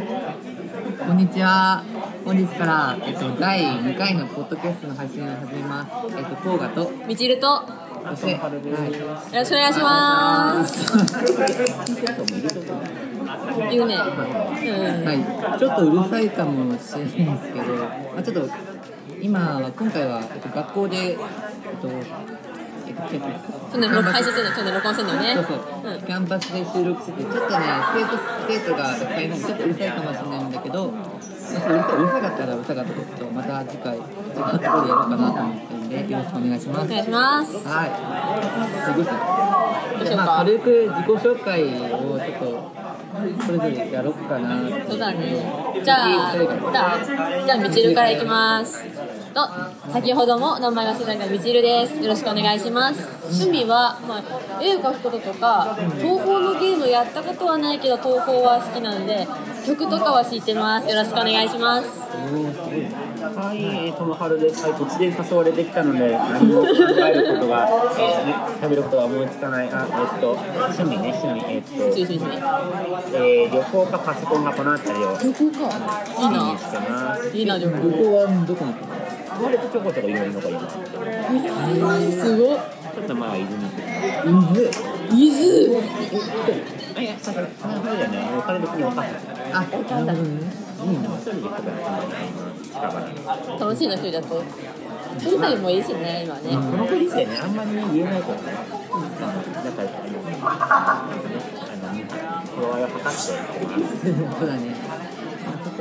こんにちは。本日から、えっと、第2回のポッドキャストの配信を始めます。えっと、コーガと、みちるとよそして、はい。ろしくお願いします言うねうんはい、ちょっとうるさいかもしれないんですけど、まあ、ちょっと今は今回は、えっと、学校で、えっと去年録配信するの去年録音するのよね。そうそう、うんキャンパスで収録しててちょっとね生徒生徒がいっぱいいるのでちょっとうるさいかもしれないんだけど、ううるさいうるさかったらうるさかったですけどまた次回違うところでやろうかなと思ってるんでよろしくお願いします。お願いします。はい。次どうしようか。まあ、軽く自己紹介をちょっとそれぞれやろうかなそうだね。じゃあじゃあじゃあみちるからいきますと先ほども名前が忘れたみちるです。よろしくお願いします。趣味は、まあ、絵を描くこととか東宝のゲームやったことはないけど東宝は好きなので曲とかは知ってます。よろしくお願いします。はい、えー、ともはるです。はい、突然誘われてきたので、何も考えることが、ね、食べることが思いつかない。あ、えっと、趣味ね、趣味、えっと、えー、旅行かパソコンがこの辺りを旅行か。いいな。いいな旅行はどこに行くの？割とちょこちょこいろいろのがいいです。すごっちょっとまあ、泉区。伊豆伊豆あ、いや、さすがに、その辺りはね、お金別に分かんない。あ、なるほどねいいな一人で行くから、近場。楽しいの一人だ。と一人もいいしね今ね、このご時世ね、あんまり、言えないからね。だ。から、あの、ね、頃合いを測ってってます。そうだ。ね。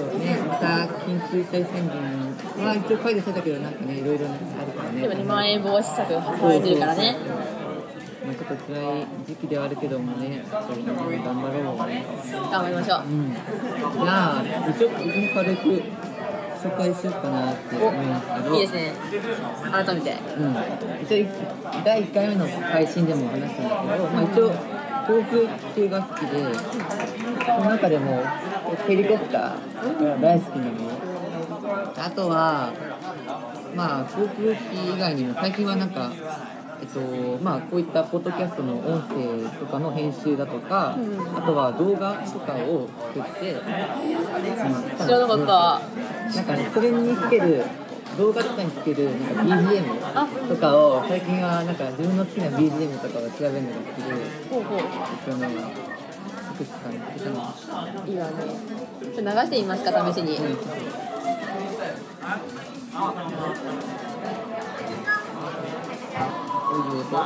とね、また緊急事態宣言は一応解除されたけど、なんかね、いろいろあるからね。でもねまん延防止策が発られてるからねまあちょっと辛い時期ではあるけどもね、頑張ろうね。頑張りましょううん。じゃあ、ちょっと軽く紹介しようかなって思うんですけど。いいですね改めてうん、一応第1回目の配信でも話したんだけど、まあ、一応航空系が好きでその中でもヘリコプター。が大好きなのあとはまあ航空機以外にも最近はなんかえっとまあこういったポッドキャストの音声とかの編集だとか、あとは動画とかを作って、うん知らなかった。なんかね、それにつける動画とかにつけるなんか BGM とかを最近はなんか自分の好きな BGM とかを調べるのが好きで、ほうほう一応ね、作ってたんだけど、いいわね。ちょっと流してみますか試しに。こういう音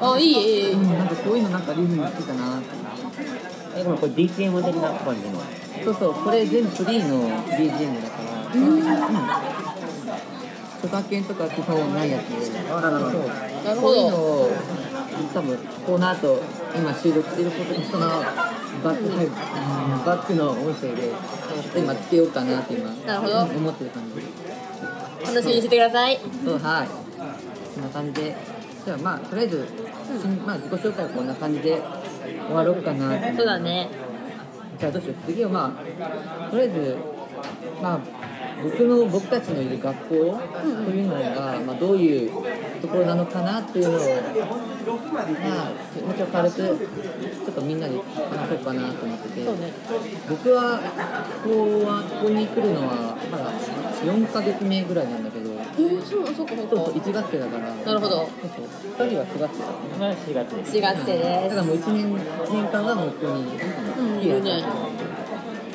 あいいいいいい。うん、なんかこういうのなんかリズム好きだな。え、ごめん、これ DTM 的な感じの。そうそう、これ全部フリーの BGM だから、うん。著作権とか基本ないやつで、なるほどそう。なるほこう。いう。のを多分この後今収録してることにそのバック配バックの音声で今つけよう。かなって今なるほど思ってる感じ楽しみにしてくださいそう。はいこんな感じでじゃあまあとりあえず、う。んまあ自己紹介はこんな感じで終わろう。かなそう。だねじゃあどう。しよう。次はまあとりあえずまあ僕の僕たちのいる学校というのが、まあ、どういうところなのかなっていうのをまあもちろん軽くちょっとみんなで話そうかなと思ってて、僕はここはここに来るのはまだ4ヶ月目ぐらいなんだけど。えー、そうそうそうか。1月生だから。なるほど。そうそう2人は4月生だったまあ、4月です。4月生でだからもう1年一年間はもうここにうんいるね。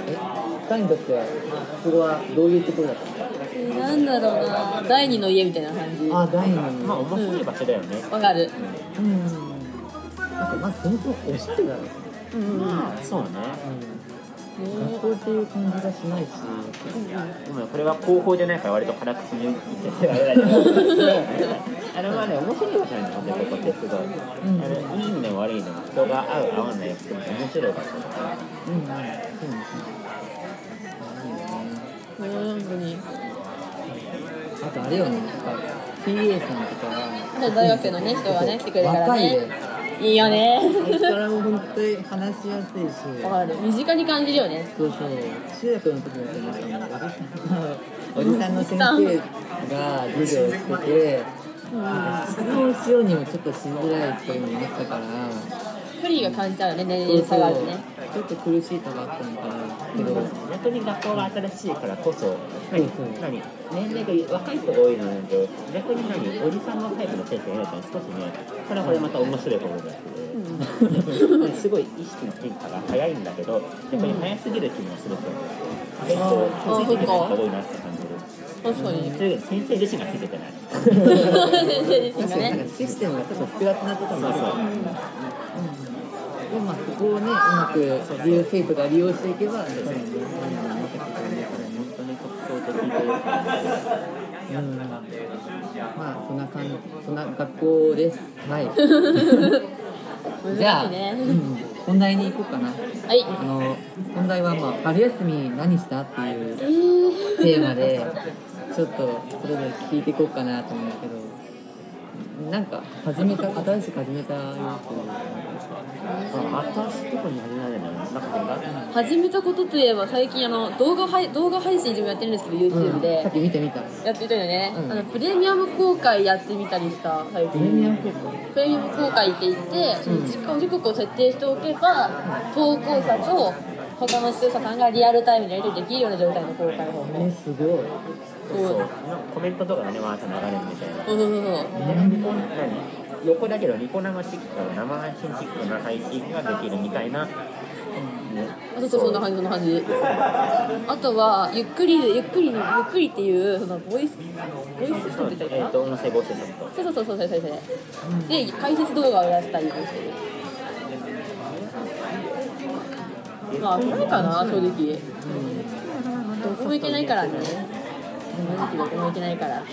え2人にとってはここはどういうところだったの？すなんだろうな第二の家みたいな感じ。わあ第二のまあ、面白い場所だよね。かる。うん。なんかまずそもそもおしゃれだよね。うんうんまあ、そうね。学校っていう感じがしないし。でもこれは高校じゃないから割と辛口に言っててあれだけどあのまあね面白い場所なんですよねここってすごい、んあのいい意味でも悪い意味でも人が合う合わない面白い場所だからうん。うん本当に。あとあれよね。やっぱ PA さんとか。は大学生のね人がね来てくれるから若いねでいいよね。それからも本当に話しやすいし。わかる。身近に感じるよね。そうそう。中学の時もそうでしたねおじさん。のおじさんの先生が授業をしててなんか質問しようにもちょっとしづらいっていうのもあったから距距離が感じたらね年齢差があるねちょっと苦しいとこあったのかなけど、逆に学校が新しいからこそ何何年齢が若い人が多いのなんで逆に何おじさんのタイプの先生がいるから少しねこれはこれまた面白いことだし、すごい意識の変化が早いんだけど逆に早すぎる気もすると思う結構ついてきてる人が多いなって感じる確かに。先生自身がついててない。先生自身が確かになんねかシステムがちょっと複雑なところもあるから、まあそこをねうまく利用生徒が利用していけばやっぱりねどんどん伸びてくるからね本当に特徴的というかうんまあそんな感じ。そんな学校ですはい。じゃあ、ね。うん、本題に行こうかな。はい。あの本題はまあ春休み何したっていうえー。テーマでちょっとそれぞれ聞いていこうかなと思うんだけどなんか始めた新しく始めたやあ新しいとこに始められるのなんか始めたことといえば最近あの動画配動画配信自分やってるんですけどつ、YouTube うん。でさっき見てみた。やってたよね、うん。あのプレミアム公開やってみたりした最プレミア近ム結構？プレミアム公開って言ってその時間時刻を設定しておけば投稿者と他の視聴者さんがリアルタイムでやり取りできるような状態の公開方法。えすごいそうコメントとかがねわーっと流れるみたいな。そうそうそうそう。横だけどニコ生チック生配信チックな配信ができるみたいな、ね、そうそうそんな感じそんな感じ。あとはゆっくりゆっくりゆっくりっていうそのボイスボイスソフたいいかな？と音声合成ソフト。そうそうそうそうそうそうそう。で解説動画をやったりもしてる。まあこれかな正直。どこも行けないからね正直どこも行けないから。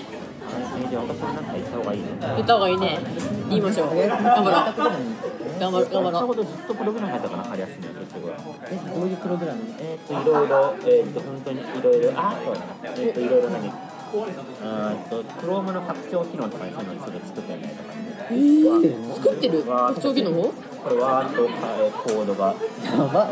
えー、じゃあ私もなんか。言った方がいいの言った方がいいね。言いましょう頑張ろう。頑張ろう。頑張ろう。そこでずっとプログラムやったかな春休みは結局えどういうプログラム？えっ、といろいろえっ、と本当にいろいろあそうだなえっ、といろいろ何あーっと Chrome の拡張機能とかにそういうの作ってみたりとかね。えー、作ってる？拡張機能これわーっとコードがやば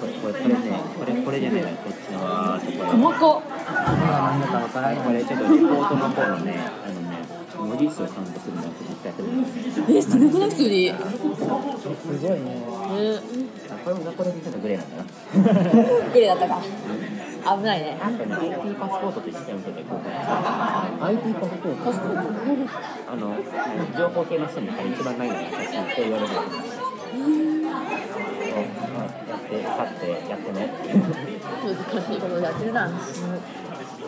これこれこれねこれこれじゃないこっちのわーっとこれ細かっ今が何だかわからないこれちょっとリポートの方のねあのね文字数をカウントするのを実際やってるんです。えすごくない普通にすごいね。ねあこれもこれでちょっとグレーなんだな。グレーだったか。危ないね。あとね IT パスポートと一緒に受けてこう IT パスポートパスポート。あの情報系の人の中で一番ないのが写真と言われるや って買ってやってね。難しいことやってるな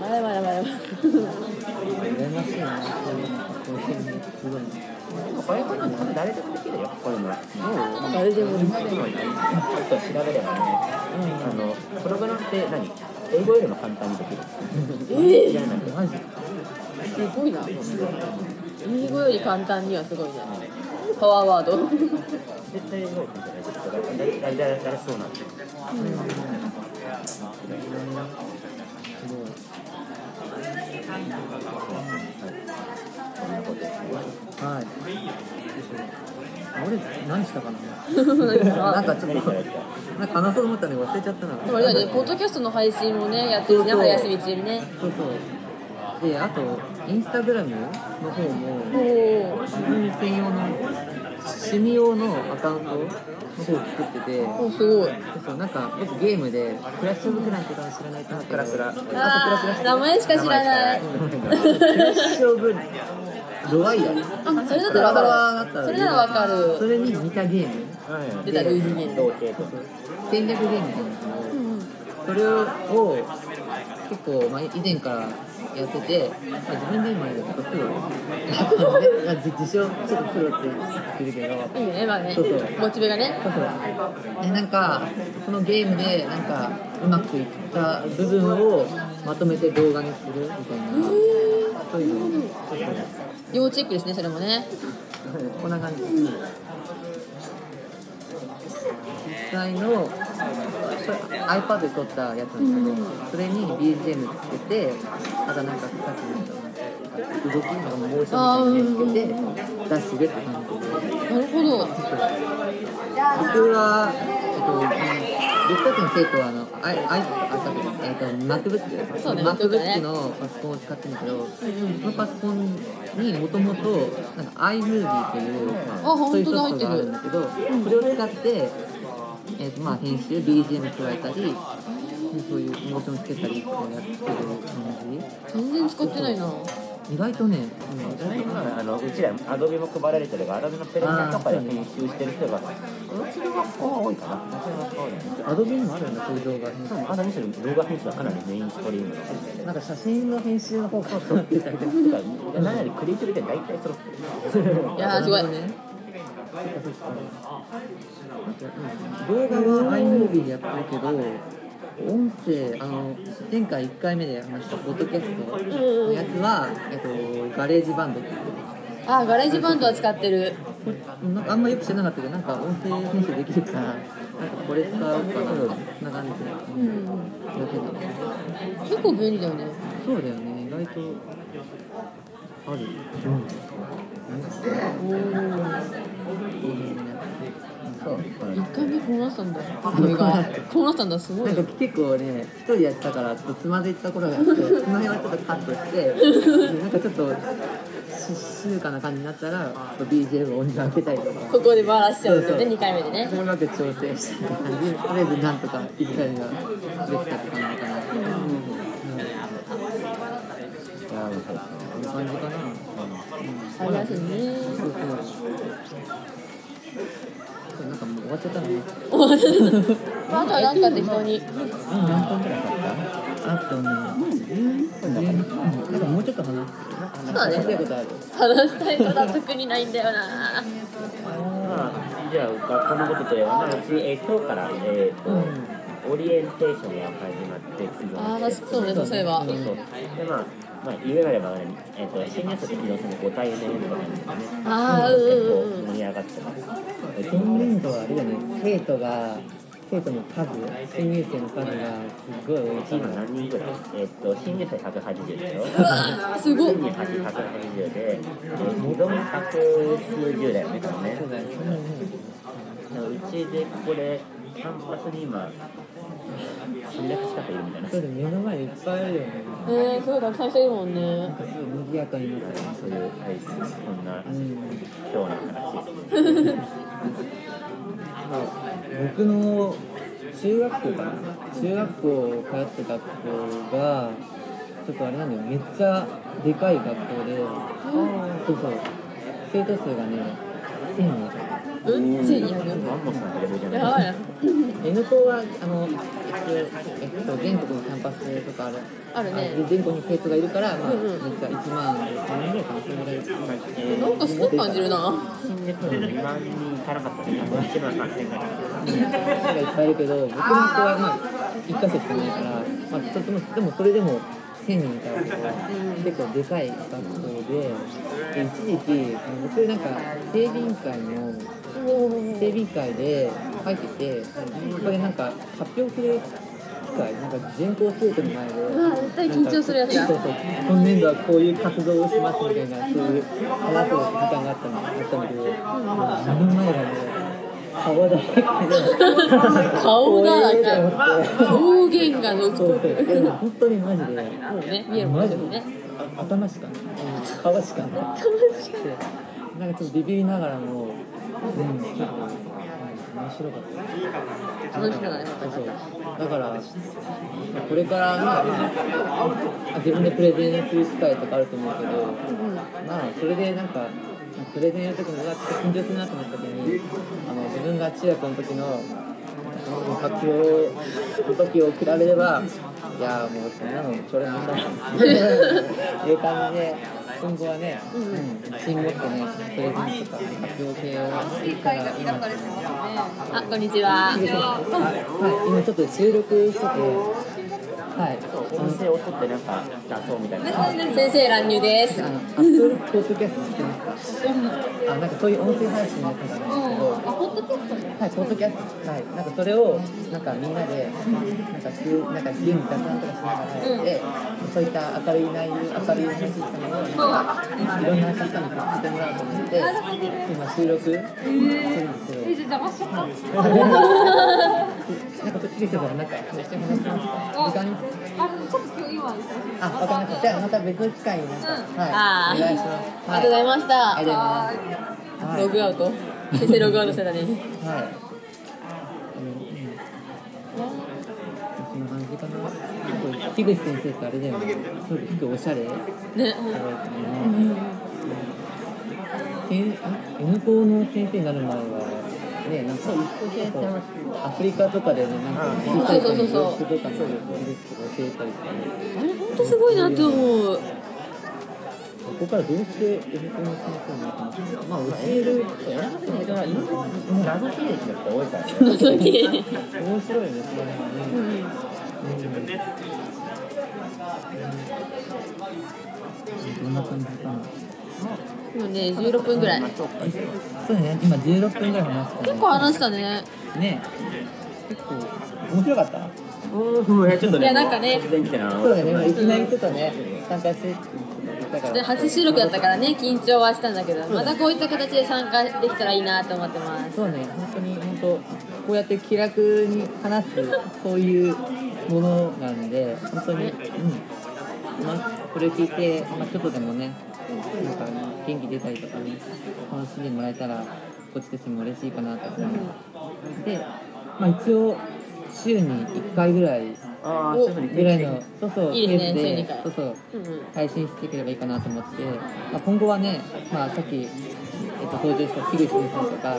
まだまだまだ羨ましいなそういうのそういうのすごいでもこれから多分誰でもできるよこういうのは。誰でも今でもいいちょっと調べればねあのプログラムって何英語よりも簡単にできるえ知らないけどマジすごいな。英語より簡単にはすごいねパワーワード。絶対英語より簡単にできる誰誰誰誰そうなんで。すよすごいそんはい。俺何したか？ななんかちょっとなんか話そうと思ったのに忘れちゃったな。でもあれだよねポッドキャストの配信もねやってるしね春休み中にね。そうそう。であとインスタグラムの方も自分専用の趣味用のアカウントの方を作ってておすごい。そうなんか僕ゲームでクラッシュオブクランとかは知らないと思クラクラ。あとクラクラ名前しか知らない。クラッシュオブロワイヤルあそれだったらドラドラわだったらかるそれならわかそるれに似たゲーム出た類似ゲーム戦略ゲームみたい。なのうんそれを結構、まあ、以前からやってて、まあ、自分で今やるとプロ？ま あ自自称？ちょっとプロって言ってるけど。いいよねまあね。そうそう。モチベがね。そうそう。でなんかそのゲームでなんかうまくいった部分をまとめて動画にするみたいな。そういうのそうそう要チェックですねそれもね。こんな感じ。実際の iPad で撮ったやつなんですけど、それに BGM つけてあとなんかさっきの動きなんかモーションみたいにつけてダッシュでって感じでなるほど僕は、えっと、僕たちの生徒はあの、アイアイあさっきえっと、MacBook、そうね MacBook のパソコンを使ってるんだけど、そのパソコンにもともとなんか iMovie という、あそういうソフトがあるんだけど、それを使って、えっとまあ編集、BGM 加えたり、そういうモーションつけたりってやってる感全然使ってないなじ。意外とね、うん、今あのうちらアドビも配られてるからアドビのプレミアとかで編集してる人がうちの学校は多いかなアドビにもあるんだ、そういう動画編集。まだむしろ動画編集はかなりメインストリームのなんか写真の編集の方がそうってたりとか。てか何よりクリエイティブで大体揃ってるいやーすごいね。動画は iMovie でやってるけど、音声、あの、前回1回目で話したポッドキャストのやつは、えっと、ガレージバンドっていう。あガレージバンドは使ってるなんかあんまよく知らなかったけど、なんか音声編集できるから、なんかこれ使おうかな、そんな感じでうんやってた。結構便利だよねそうだよね、意外とある。そう。1回目こうなったんだ君がこうなったんだすごないんか結構ね、一人やってたから、ちょっとつまずいた頃があって、その辺はちょっとカットして、でなんかちょっとし静かな感じになったら、BGM 音量上げたりとか、ここでバラしちゃうんですよねそうそう。2回目でね。それまで調整してって感じで、とりあえずなんとか1回目ができたって感じかな。う。ん、いや面白いですねこんな感じかな。ありますねそうそう。なんかもう終わっちゃったのね。あとはなん。か適当に何分くらい経ったあとね、なん。かもうちょっと話。そうだね。話したいことある。話したいことは特にないん。だよなまあじゃあ学校のことといえば、まあ、うち、え今日から、えーとオリエンテーションが始まってあー確かそうねそういえばそうそうでまあまあ、言うなれば、ねえー、と新入生と起動するご対面とかなんですよね。あーう構盛り上がってます。今年度はあれだね、生徒が、生徒の数、新入生の数がすごい大きい今の。何人ぐらいえっ、と、新入生180でしょうわすごっ新入生180で、えー、2度目百数十だよね、多分ね。そうだよね。うちでここでキャンパスに今300近くいるみたいなそうだよ目の前にいっぱいあるよね。えー、すごいたくさん人いるもんねなんかすごい賑やかになってる。そういう、はい、こんなうん。今日の話僕の中学校かな中学校通ってた学校がちょっとあれなんだよめっちゃでかい学校でそうそう生徒数がね1000人うん。1200マンモスのレベルじゃない。やばいな N 校はあのえっと、全国のキャンパスとかある。あるね。全国に生徒がいるから、まあ、うんうん。めっちゃ1万3人ぐらいかなそれぐらいえなんかすごく感じるな。新月2万人いかなかったね1万3000ぐらい人がいっぱいいるけど僕の子はまあ1箇所しかないから、まあ、とてもでもそれでも1000人いたわけで結構でかい学校でで一時期あの僕なんか整備委員会の整備委員会で入っててそこでなんか発表する機会なんか全校生徒の前で絶対緊張するやつだそうそう今年度はこういう活動をしますみたいなそういう話す時間があったのあったんだけ。ど、目の前がね顔だらけ。で顔だらけこういうと思って方言が独そう。特本当にマジで。もうね見えるもんねねあ頭しかない顔しかないなんかちょっとビビりながらもうん結構うん面白かった。楽しみだねそうそうだからこれから、まあ、あ自分でプレゼンする機会とかあると思うけど、まあそれでなんかプレゼンやる時にうわっと緊張するなと思った。時にあの自分が中学の時の発表の時を比べればいやもうそんなのそれなんだいう感じで今後はね、うん、自信持ってねプレゼンとか発表系をあこんにちは。はい、今ちょっと収録してて、はい、音声を取ってなんか出そうみたいな。先生乱入ですあの、アップルポッドキャスト知ってますかあ、なんかそういう音声配信のやつがあるんですけど、あポッドキャストはい、ポッドキャスト、はい、なんかそれを、なんかみんなで、なんか急、なんか急に雑談とかしながらやって、そういった明るい内容、明るい話したのを、いろんな方に聞いてもらおうと思って、今収録するんですけど、えじゃあ邪魔しちゃったなんか、キリスさん、なんか、一緒に話しますか時間あわかりました。じゃあ、また別の機会になんはい、お願いします。ありがとうございました。ありがとうございます。はいログアウト。先生ログアウトしてたね。はい。そん。な感じかな。樋口先生ってあれだよね。すごい結構おしゃれ。ねけん。N 校の先生になる前はねなんかアフリカとかでねなんか小さい子にそうそうそう。そう教えたりとか。ねあれ本当すごいなって思う。ここからどうして校の先生になったのかまあ教える選ばせないから今謎経歴の人多いからね謎経歴面白いねその辺はね、どんな感じかな今ね16分ぐらい。そうね今16分ぐらい話したね。結構話したね。ね。結構面白かった？うんいやちょっとねいやなんかね。突然来てな。そうだね、いきなりちょっとね、参加して。で初収録だったからね緊張はしたんだけどまたこういった形で参加できたらいいなと思ってます。そうね、本当に本当、こうやって気楽に話す、そういうものなんで、本当に、うん。まあ、これ聞いて、まあ、ちょっとでもね、なんか元気出たりとかね、楽しんでもらえたら、こっちとしても嬉しいかなと思います。で、まあ一応、週に1回ぐらい、ああそういうふうにぐらいの、そうそう、いいですねペース週に一回。そうそう、配信していければいいかなと思って、まあ、今後はね、まあ、さっき、えっと、登場した樋口先生とか、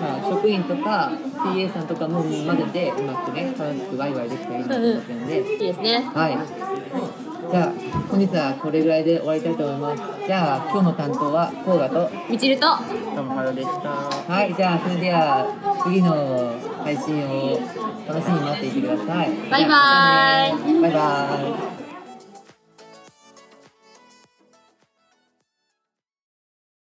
まあ、職員とか TA さんとかも混ぜてうまくね楽しくワイワイできたらいいなと思ってるんで、いいですね。はいじゃあ本日はこれぐらいで終わりたいと思います。じゃあ今日の担当はコーガとみちると。どうもハロでした。はいじゃあそれでは次の配信を楽しみに待っていてください。バイバーイバイバーイ